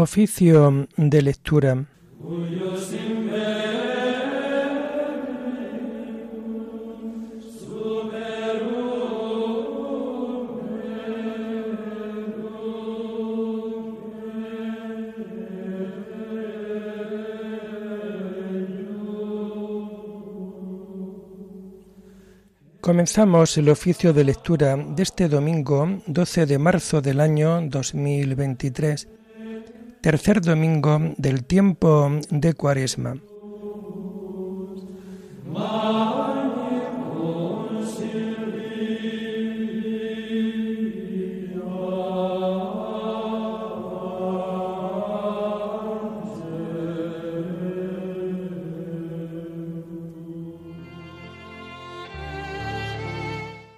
Oficio de lectura. Comenzamos el oficio de lectura de este domingo 12 de marzo del año 2023, tercer domingo del tiempo de Cuaresma.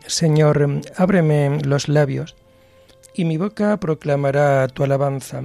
Señor, ábreme los labios, y mi boca proclamará tu alabanza.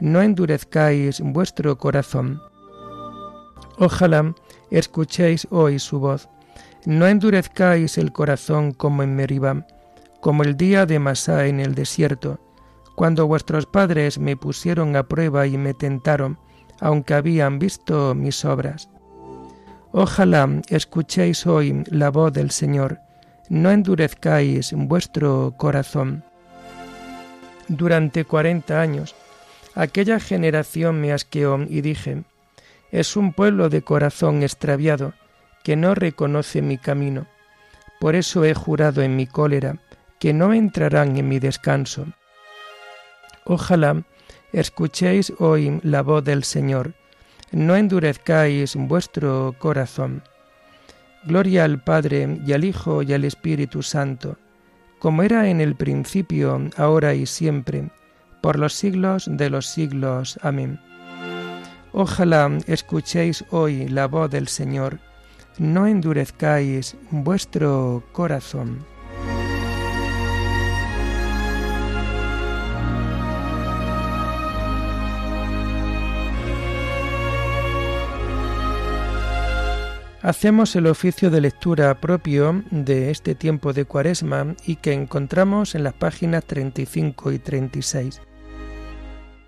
no endurezcáis vuestro corazón. Ojalá escuchéis hoy su voz, no endurezcáis el corazón como en Meribá, como el día de Masá en el desierto, cuando vuestros padres me pusieron a prueba y me tentaron, aunque habían visto mis obras. Ojalá escuchéis hoy la voz del Señor, no endurezcáis vuestro corazón durante cuarenta años. Aquella generación me asqueó y dije, es un pueblo de corazón extraviado, que no reconoce mi camino. Por eso he jurado en mi cólera, que no entrarán en mi descanso. Ojalá escuchéis hoy la voz del Señor, no endurezcáis vuestro corazón. Gloria al Padre y al Hijo y al Espíritu Santo como era en el principio, ahora y siempre, por los siglos de los siglos. Amén. Ojalá escuchéis hoy la voz del Señor, no endurezcáis vuestro corazón. hacemos el oficio de lectura propio de este tiempo de Cuaresma y que encontramos en las páginas 35 y 36.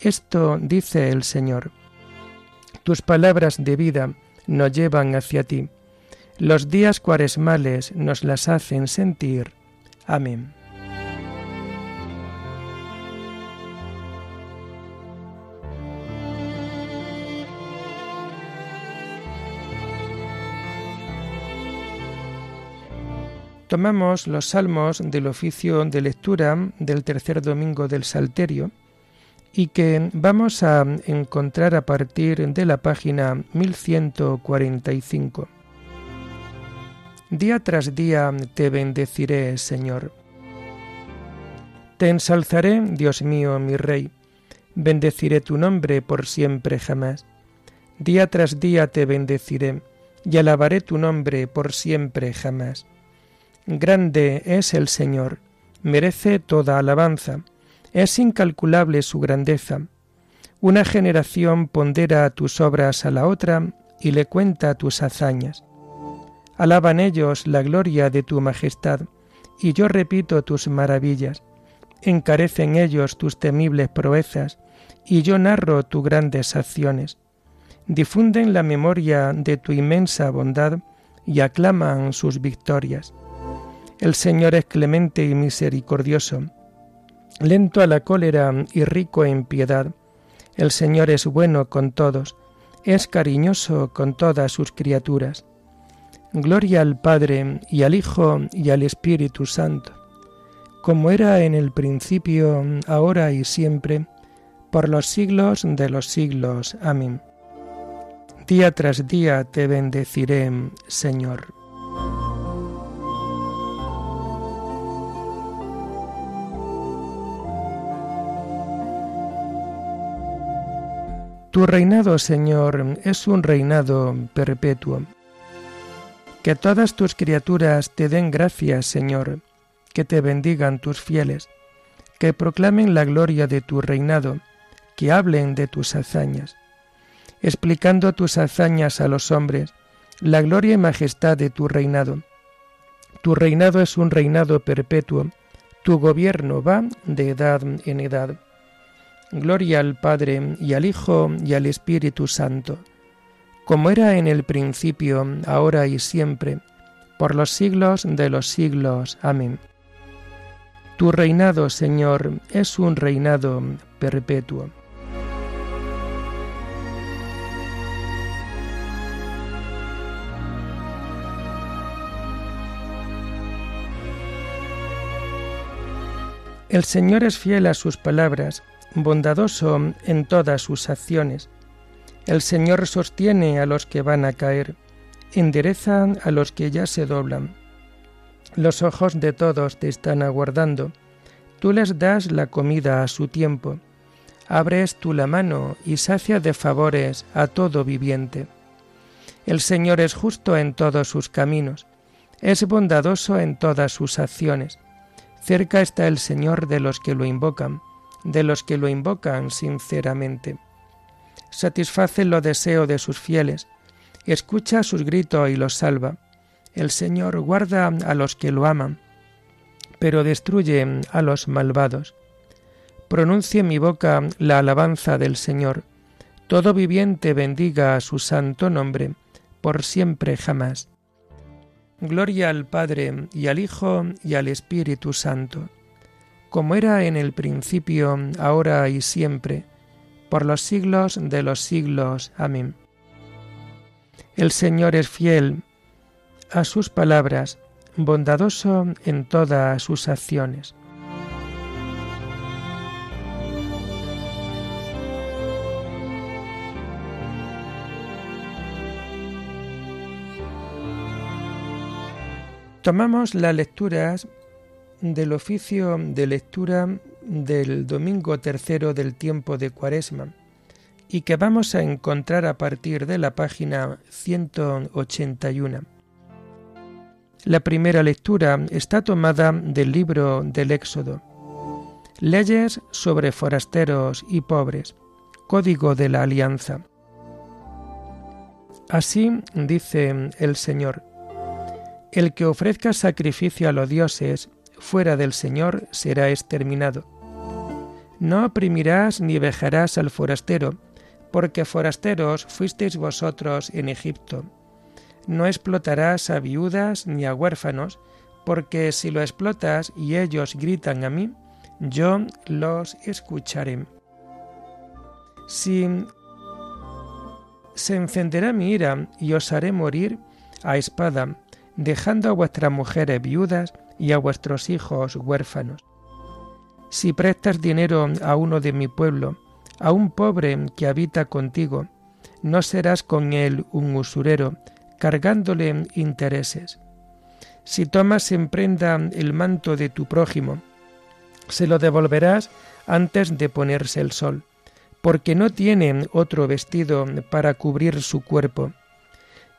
Esto dice el Señor. Tus palabras de vida nos llevan hacia ti. Los días cuaresmales nos las hacen sentir. Amén. Tomamos los salmos del oficio de lectura del tercer domingo del Salterio y que vamos a encontrar a partir de la página 1145. Día tras día te bendeciré, Señor. Te ensalzaré, Dios mío, mi Rey, bendeciré tu nombre por siempre jamás. Día tras día te bendeciré y alabaré tu nombre por siempre jamás. Grande es el Señor, merece toda alabanza, es incalculable su grandeza. Una generación pondera tus obras a la otra y le cuenta tus hazañas. Alaban ellos la gloria de tu majestad, y yo repito tus maravillas. Encarecen ellos tus temibles proezas, y yo narro tus grandes acciones. Difunden la memoria de tu inmensa bondad y aclaman sus victorias. El Señor es clemente y misericordioso, lento a la cólera y rico en piedad. El Señor es bueno con todos, es cariñoso con todas sus criaturas. Gloria al Padre y al Hijo y al Espíritu Santo, como era en el principio, ahora y siempre, por los siglos de los siglos. Amén. Día tras día te bendeciré, Señor. Tu reinado, Señor, es un reinado perpetuo. Que todas tus criaturas te den gracias, Señor, que te bendigan tus fieles, que proclamen la gloria de tu reinado, que hablen de tus hazañas, explicando tus hazañas a los hombres, la gloria y majestad de tu reinado. Tu reinado es un reinado perpetuo, tu gobierno va de edad en edad. Gloria al Padre y al Hijo y al Espíritu Santo, como era en el principio, ahora y siempre, por los siglos de los siglos. Amén. Tu reinado, Señor, es un reinado perpetuo. El Señor es fiel a sus palabras, bondadoso en todas sus acciones. El Señor sostiene a los que van a caer, endereza a los que ya se doblan. Los ojos de todos te están aguardando. Tú les das la comida a su tiempo. Abres tú la mano y sacia de favores a todo viviente. El Señor es justo en todos sus caminos, es bondadoso en todas sus acciones. Cerca está el Señor de los que lo invocan, de los que lo invocan sinceramente. Satisface los deseos de sus fieles, escucha sus gritos y los salva. El Señor guarda a los que lo aman, pero destruye a los malvados. Pronuncie mi boca la alabanza del Señor. Todo viviente bendiga a su santo nombre, por siempre jamás. Gloria al Padre y al Hijo y al Espíritu Santo, como era en el principio, ahora y siempre, por los siglos de los siglos. Amén. El Señor es fiel a sus palabras, bondadoso en todas sus acciones. Tomamos las lecturas del oficio de lectura del domingo tercero del tiempo de Cuaresma y que vamos a encontrar a partir de la página 181. La primera lectura está tomada del libro del Éxodo. Leyes sobre forasteros y pobres. Código de la Alianza. Así dice el Señor el que ofrezca sacrificio a los dioses fuera del Señor será exterminado. No oprimirás ni vejarás al forastero, porque forasteros fuisteis vosotros en Egipto. No explotarás a viudas ni a huérfanos, porque si lo explotas y ellos gritan a mí, yo los escucharé. Si se encenderá mi ira y os haré morir a espada, dejando a vuestras mujeres viudas y a vuestros hijos huérfanos. Si prestas dinero a uno de mi pueblo, A un pobre que habita contigo, no serás con él un usurero, cargándole intereses. Si tomas en prenda el manto de tu prójimo, se lo devolverás antes de ponerse el sol, porque no tiene otro vestido para cubrir su cuerpo.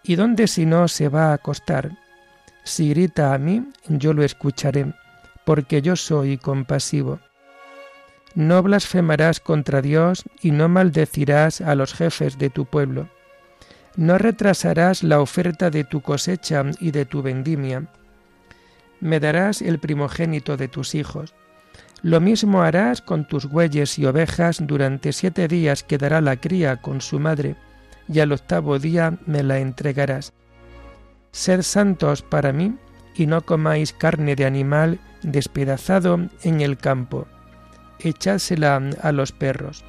¿Y dónde si no se va a acostar? Si grita a mí, yo lo escucharé, porque yo soy compasivo. No blasfemarás contra Dios y no maldecirás a los jefes de tu pueblo. No retrasarás la oferta de tu cosecha y de tu vendimia. Me darás el primogénito de tus hijos. Lo mismo harás con tus bueyes y ovejas durante siete días quedará la cría con su madre, y al octavo día me la entregarás. Sed santos para mí, y no comáis carne de animal despedazado en el campo echásela a los perros.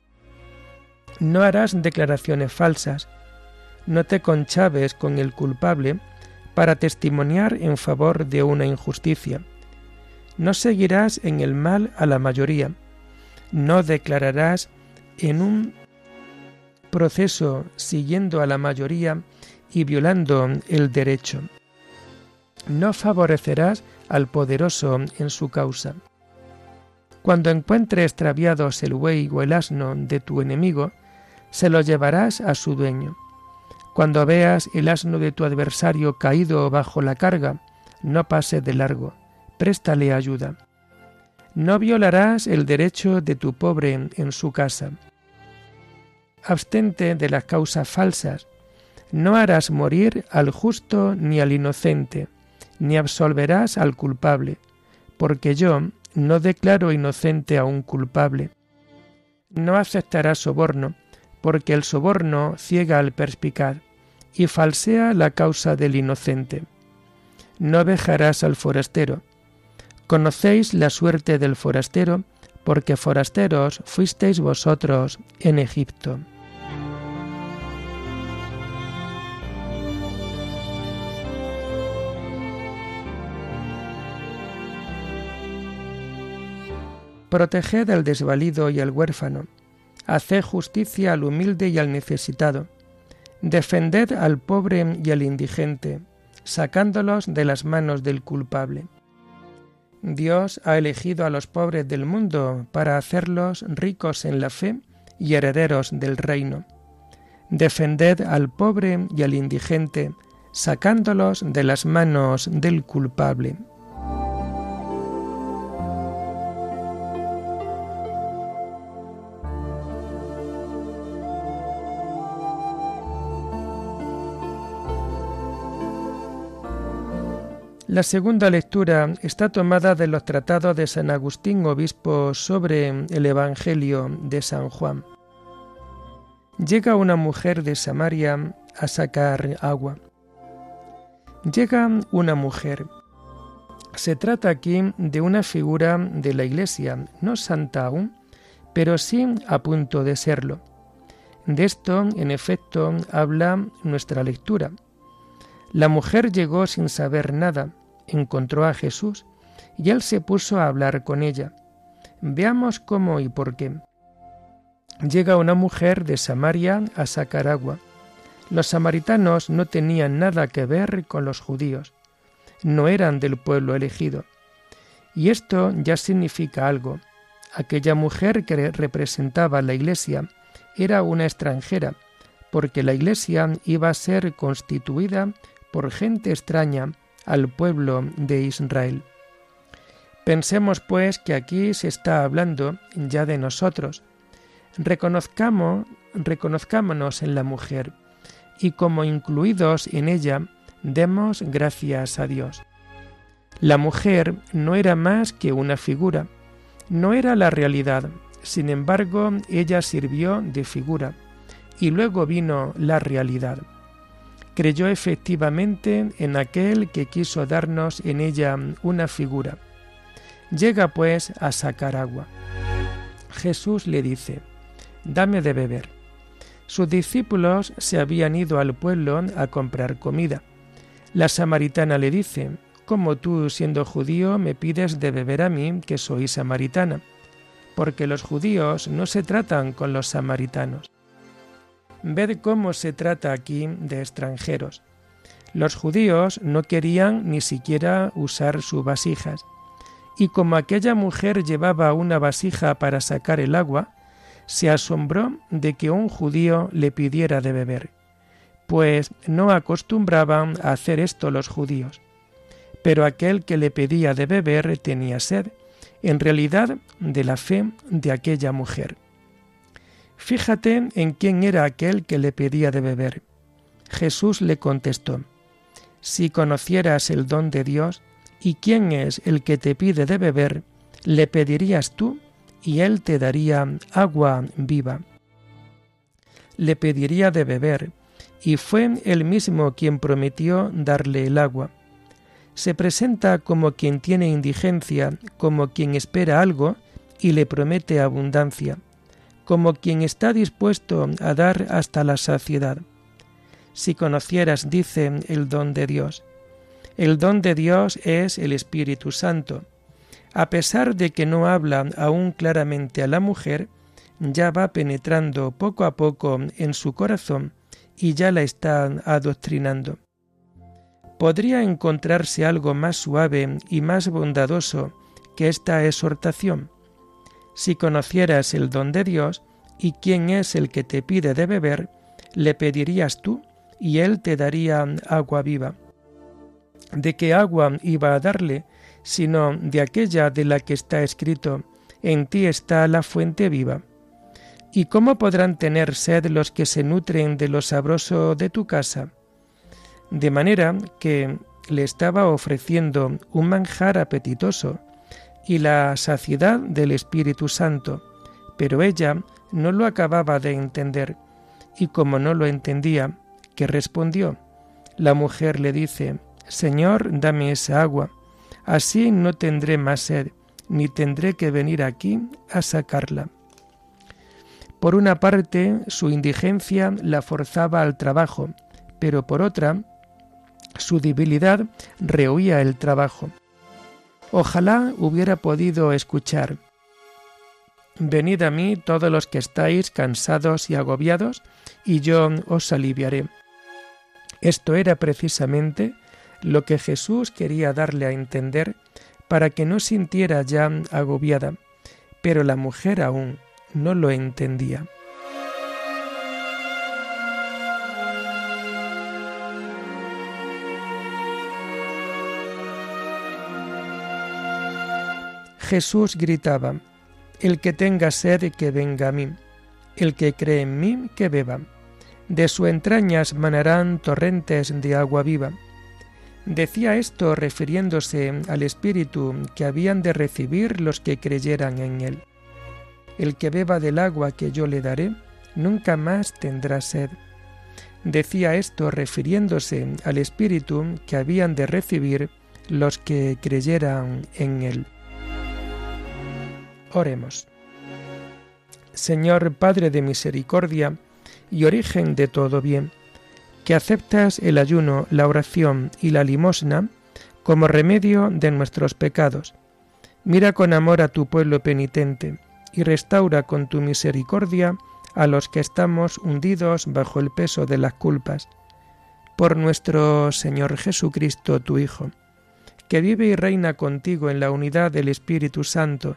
No harás declaraciones falsas, no te conchaves con el culpable para testimoniar en favor de una injusticia. No seguirás en el mal a la mayoría, no declararás en un proceso siguiendo a la mayoría y violando el derecho. No favorecerás al poderoso en su causa. Cuando encuentre extraviados el buey o el asno de tu enemigo, se los llevarás a su dueño. Cuando veas el asno de tu adversario caído bajo la carga, no pase de largo, préstale ayuda. No violarás el derecho de tu pobre en su casa. Abstente de las causas falsas. No harás morir al justo ni al inocente, ni absolverás al culpable, porque yo, no declaro inocente a un culpable. No aceptará soborno, porque el soborno ciega al perspicaz y falsea la causa del inocente. No dejarás al forastero. Conocéis la suerte del forastero, porque forasteros fuisteis vosotros en Egipto. Proteged al desvalido y al huérfano, haced justicia al humilde y al necesitado, defended al pobre y al indigente, sacándolos de las manos del culpable. Dios ha elegido a los pobres del mundo para hacerlos ricos en la fe y herederos del reino. Defended al pobre y al indigente, sacándolos de las manos del culpable. La segunda lectura está tomada de los tratados de San Agustín, obispo, sobre el Evangelio de San Juan. Llega una mujer de Samaria a sacar agua. Llega una mujer. Se trata aquí de una figura de la Iglesia, no santa aún, pero sí a punto de serlo. De esto, en efecto, habla nuestra lectura. La mujer llegó sin saber nada, encontró a Jesús y él se puso a hablar con ella. Veamos cómo y por qué. Llega una mujer de Samaria a sacar agua. Los samaritanos no tenían nada que ver con los judíos, no eran del pueblo elegido. Y esto ya significa algo. Aquella mujer que representaba la iglesia era una extranjera, porque la iglesia iba a ser constituida por gente extraña al pueblo de Israel. Pensemos pues que aquí se está hablando ya de nosotros. Reconozcamos, reconozcámonos en la mujer y como incluidos en ella, demos gracias a Dios. La mujer no era más que una figura, no era la realidad, sin embargo ella sirvió de figura y luego vino la realidad creyó efectivamente en aquel que quiso darnos en ella una figura. Llega pues a sacar agua. Jesús le dice, dame de beber. Sus discípulos se habían ido al pueblo a comprar comida. La samaritana le dice, ¿cómo tú, siendo judío, me pides de beber a mí, que soy samaritana? porque los judíos no se tratan con los samaritanos. Ved cómo se trata aquí de extranjeros. Los judíos no querían ni siquiera usar sus vasijas, y como aquella mujer llevaba una vasija para sacar el agua, se asombró de que un judío le pidiera de beber, pues no acostumbraban a hacer esto los judíos. Pero aquel que le pedía de beber tenía sed, en realidad de la fe de aquella mujer. Fíjate en quién era aquel que le pedía de beber. Jesús le contestó, Si conocieras el don de Dios y quién es el que te pide de beber, le pedirías tú y él te daría agua viva. Le pediría de beber, y fue él mismo quien prometió darle el agua. Se presenta como quien tiene indigencia, como quien espera algo y le promete abundancia como quien está dispuesto a dar hasta la saciedad. Si conocieras, dice, el don de Dios. El don de Dios es el Espíritu Santo. A pesar de que no habla aún claramente a la mujer, ya va penetrando poco a poco en su corazón y ya la está adoctrinando. ¿Podría encontrarse algo más suave y más bondadoso que esta exhortación? Si conocieras el don de Dios y quién es el que te pide de beber, le pedirías tú y él te daría agua viva. ¿De qué agua iba a darle, sino de aquella de la que está escrito, en ti está la fuente viva? ¿Y cómo podrán tener sed los que se nutren de lo sabroso de tu casa? De manera que le estaba ofreciendo un manjar apetitoso, y la saciedad del Espíritu Santo, pero ella no lo acababa de entender, y como no lo entendía, ¿qué respondió? La mujer le dice, Señor, dame esa agua, así no tendré más sed, ni tendré que venir aquí a sacarla. Por una parte, su indigencia la forzaba al trabajo, pero por otra, su debilidad rehuía el trabajo. Ojalá hubiera podido escuchar. Venid a mí todos los que estáis cansados y agobiados, y yo os aliviaré. Esto era precisamente lo que Jesús quería darle a entender para que no sintiera ya agobiada, pero la mujer aún no lo entendía. Jesús gritaba, El que tenga sed, que venga a mí, el que cree en mí, que beba. De su entrañas manarán torrentes de agua viva. Decía esto refiriéndose al Espíritu que habían de recibir los que creyeran en él. El que beba del agua que yo le daré, nunca más tendrá sed. Decía esto refiriéndose al Espíritu que habían de recibir los que creyeran en él. Oremos. Señor Padre de misericordia y origen de todo bien, que aceptas el ayuno, la oración y la limosna como remedio de nuestros pecados. Mira con amor a tu pueblo penitente y restaura con tu misericordia a los que estamos hundidos bajo el peso de las culpas. Por nuestro Señor Jesucristo, tu Hijo, que vive y reina contigo en la unidad del Espíritu Santo,